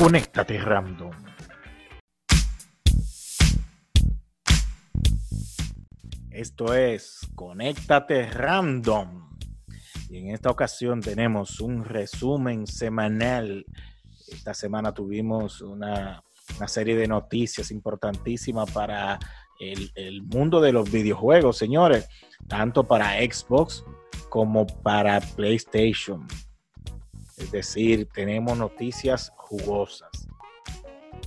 Conéctate Random. Esto es Conéctate Random. Y en esta ocasión tenemos un resumen semanal. Esta semana tuvimos una, serie de noticias importantísimas para el, el mundo de los videojuegos, señores, tanto para Xbox como para PlayStation. Es decir, tenemos noticias jugosas.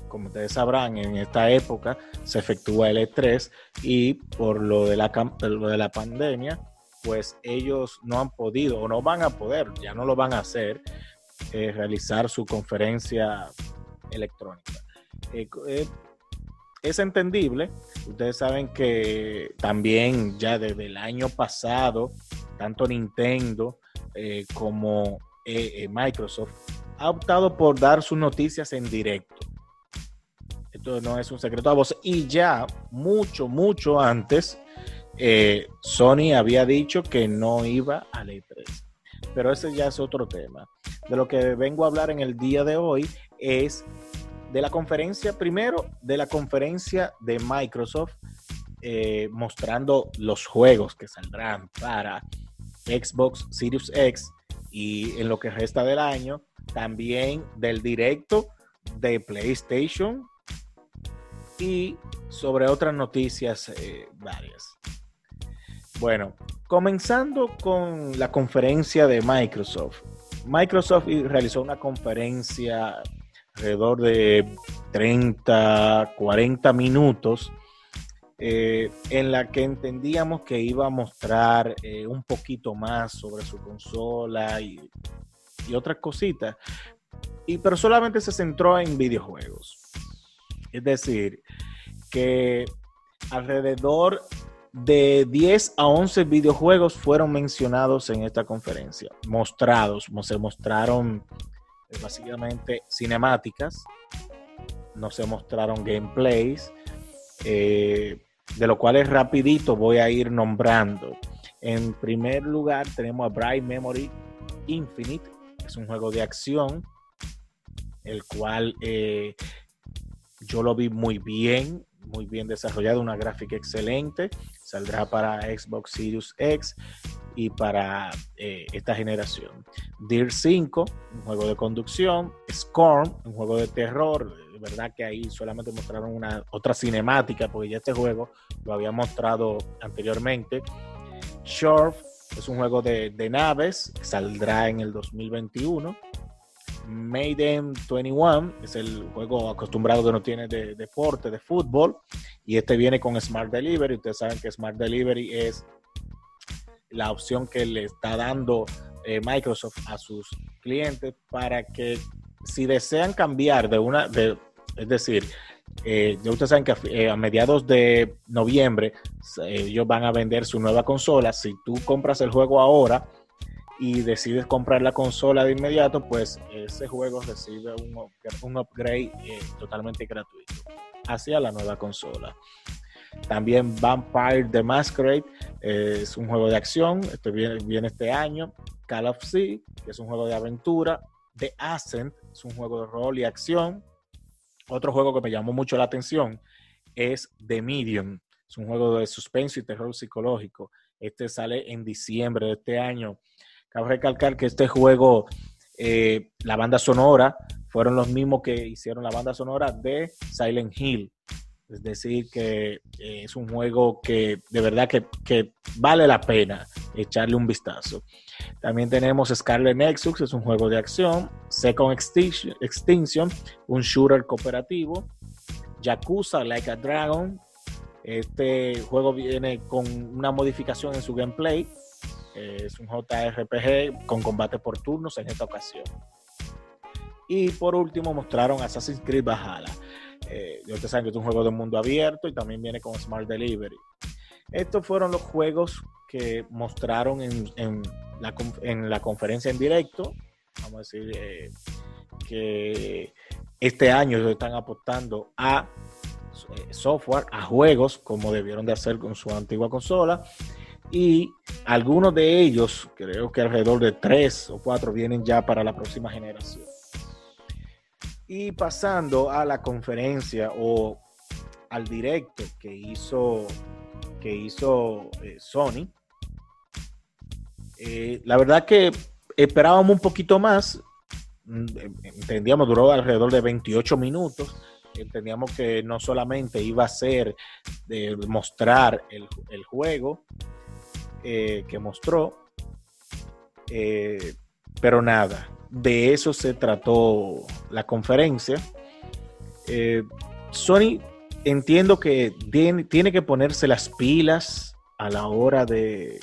Como ustedes sabrán, en esta época se efectúa el E3 y por lo de la, lo de la pandemia, pues ellos no han podido o no van a poder, ya no lo van a hacer, eh, realizar su conferencia electrónica. Eh, eh, es entendible, ustedes saben que también ya desde el año pasado, tanto Nintendo como Microsoft ha optado por dar sus noticias en directo. Esto no es un secreto a voz. Y ya mucho, mucho antes, eh, Sony había dicho que no iba a la E3. Pero ese ya es otro tema. De lo que vengo a hablar en el día de hoy es de la conferencia, primero, de la conferencia de Microsoft eh, mostrando los juegos que saldrán para Xbox Series X y en lo que resta del año también del directo de PlayStation y sobre otras noticias eh, varias. Bueno, comenzando con la conferencia de Microsoft. Microsoft realizó una conferencia alrededor de 30, 40 minutos eh, en la que entendíamos que iba a mostrar eh, un poquito más sobre su consola y y otras cositas, y, pero solamente se centró en videojuegos. Es decir, que alrededor de 10 a 11 videojuegos fueron mencionados en esta conferencia, mostrados, se mostraron eh, básicamente cinemáticas, no se mostraron gameplays, eh, de lo cual es rapidito voy a ir nombrando. En primer lugar tenemos a Bright Memory Infinite, es un juego de acción, el cual eh, yo lo vi muy bien, muy bien desarrollado, una gráfica excelente. Saldrá para Xbox Series X y para eh, esta generación. Deer 5, un juego de conducción. Scorn, un juego de terror. Verdad que ahí solamente mostraron una otra cinemática, porque ya este juego lo había mostrado anteriormente. Short, es un juego de, naves, que saldrá en el 2021. Maiden 21 es el juego acostumbrado que no tiene de deporte, de fútbol, y este viene con Smart Delivery. Ustedes saben que Smart Delivery es la opción que le está dando eh, Microsoft a sus clientes para que si desean cambiar de una, de, es decir, eh, ya ustedes saben que eh, a, mediados de noviembre eh, ellos van a vender su nueva consola. Si tú compras el juego ahora y decides comprar la consola de inmediato, pues ese juego recibe un, upgrade totalmente gratuito hacia la nueva consola. También Vampire the Masquerade es un juego de acción, este viene, este año. Call of Sea, es un juego de aventura. The Ascent es un juego de rol y acción. Otro juego que me llamó mucho la atención es The Medium. Es un juego de suspenso y terror psicológico. Este sale en diciembre de este año. Cabe recalcar que este juego, eh, la banda sonora, fueron los mismos que hicieron la banda sonora de Silent Hill. Es decir, que eh, es un juego que de verdad que, que, vale la pena echarle un vistazo. También tenemos Scarlet Nexus, es un juego de acción. Second Extinction, un shooter cooperativo. Yakuza Like a Dragon. Este juego viene con una modificación en su gameplay. Es un JRPG con combate por turnos en esta ocasión. Y por último mostraron Assassin's Creed Valhalla. Eh, ustedes saben que es un juego de mundo abierto y también viene con Smart Delivery. Estos fueron los juegos que mostraron en, la, conferencia en directo. Vamos a decir eh, que este año están apostando a eh, software, a juegos, como debieron de hacer con su antigua consola. Y algunos de ellos, creo que alrededor de tres o cuatro, vienen ya para la próxima generación. Y pasando a la conferencia o al directo que hizo, que hizo eh, Sony, eh, la verdad que esperábamos un poquito más. Mm, entendíamos, duró alrededor de 28 minutos. Entendíamos que no solamente iba a ser de mostrar el, juego eh, que mostró, pero nada, de eso se trató la conferencia. Eh, Sony entiendo que tiene, que ponerse las pilas a la hora de,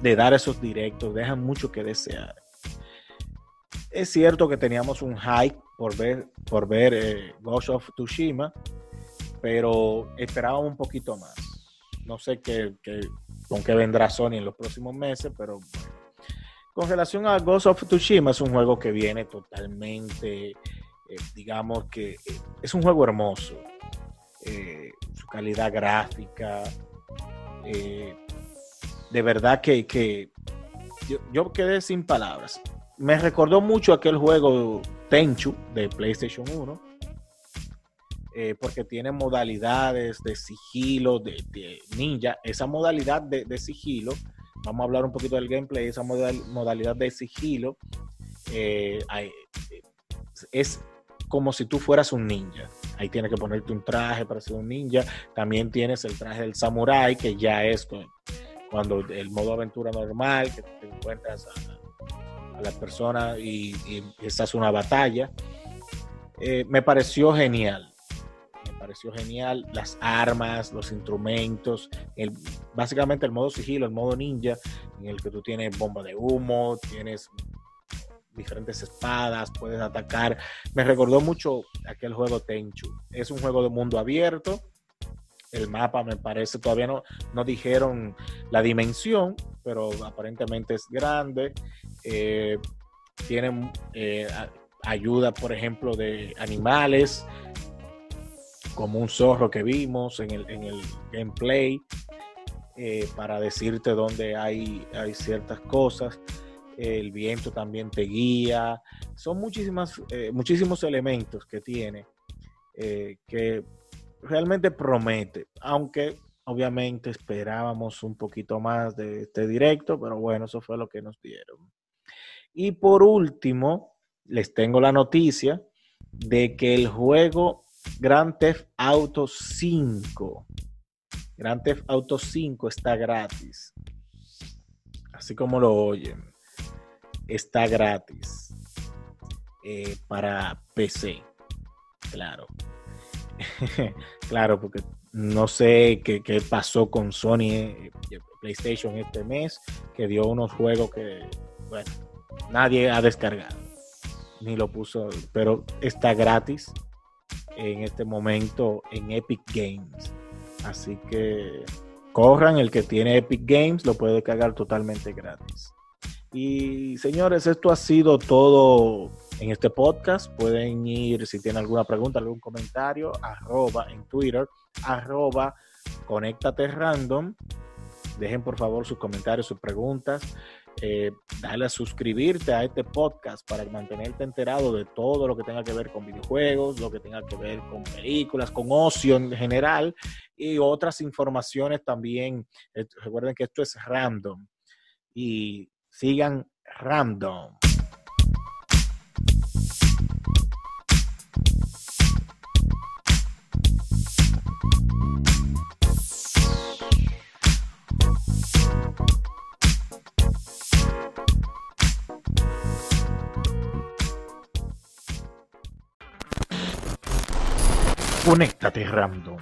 de dar esos directos, dejan mucho que desear. Es cierto que teníamos un hype por ver, por ver eh, Ghost of Tsushima, pero esperábamos un poquito más. No sé qué, con qué vendrá Sony en los próximos meses, pero bueno, con relación a Ghost of Tsushima, es un juego que viene totalmente, eh, digamos que eh, es un juego hermoso. Su calidad gráfica, de verdad que, yo, quedé sin palabras. Me recordó mucho aquel juego Tenchu de PlayStation 1. porque tiene modalidades de sigilo, de, ninja. Esa modalidad de sigilo vamos a hablar un poquito del gameplay, esa modalidad de sigilo, eh, es como si tú fueras un ninja. Ahí tienes que ponerte un traje para ser un ninja. También tienes el traje del samurai, que ya es cuando el modo aventura normal, que te encuentras a, la persona y, y, estás una batalla. Eh, me pareció genial pareció genial. Las armas, los instrumentos, el, básicamente el modo sigilo, el modo ninja, en el que tú tienes bomba de humo, tienes diferentes espadas, puedes atacar. Me recordó mucho aquel juego Tenchu. Es un juego de mundo abierto. El mapa me parece, todavía no, no dijeron la dimensión, pero aparentemente es grande. Eh, tiene eh, ayuda, por ejemplo, de animales como un zorro que vimos en el, gameplay, eh, para decirte dónde hay, hay ciertas cosas. El viento también te guía. Son muchísimas, eh, muchísimos elementos que tiene que realmente promete, aunque obviamente esperábamos un poquito más de este directo, pero bueno, eso fue lo que nos dieron. Y por último, les tengo la noticia de que el juego Grand Theft Auto 5. Grand Theft Auto 5 está gratis. Así como lo oyen. Está gratis. Eh, para PC. Claro. claro, porque no sé qué, pasó con Sony eh, PlayStation este mes, que dio unos juegos que, bueno, nadie ha descargado, ni lo puso, pero está gratis en este momento en Epic Games. Así que corran, el que tiene Epic Games lo puede cargar totalmente gratis. Y señores, esto ha sido todo en este podcast. Pueden ir, si tienen alguna pregunta, algún comentario, arroba en Twitter, arroba conéctate random. Dejen por favor sus comentarios, sus preguntas eh, dale a suscribirte a este podcast para mantenerte enterado de todo lo que tenga que ver con videojuegos, lo que tenga que ver con películas, con ocio en general y otras informaciones también. Eh, recuerden que esto es random y sigan random. Conéctate random.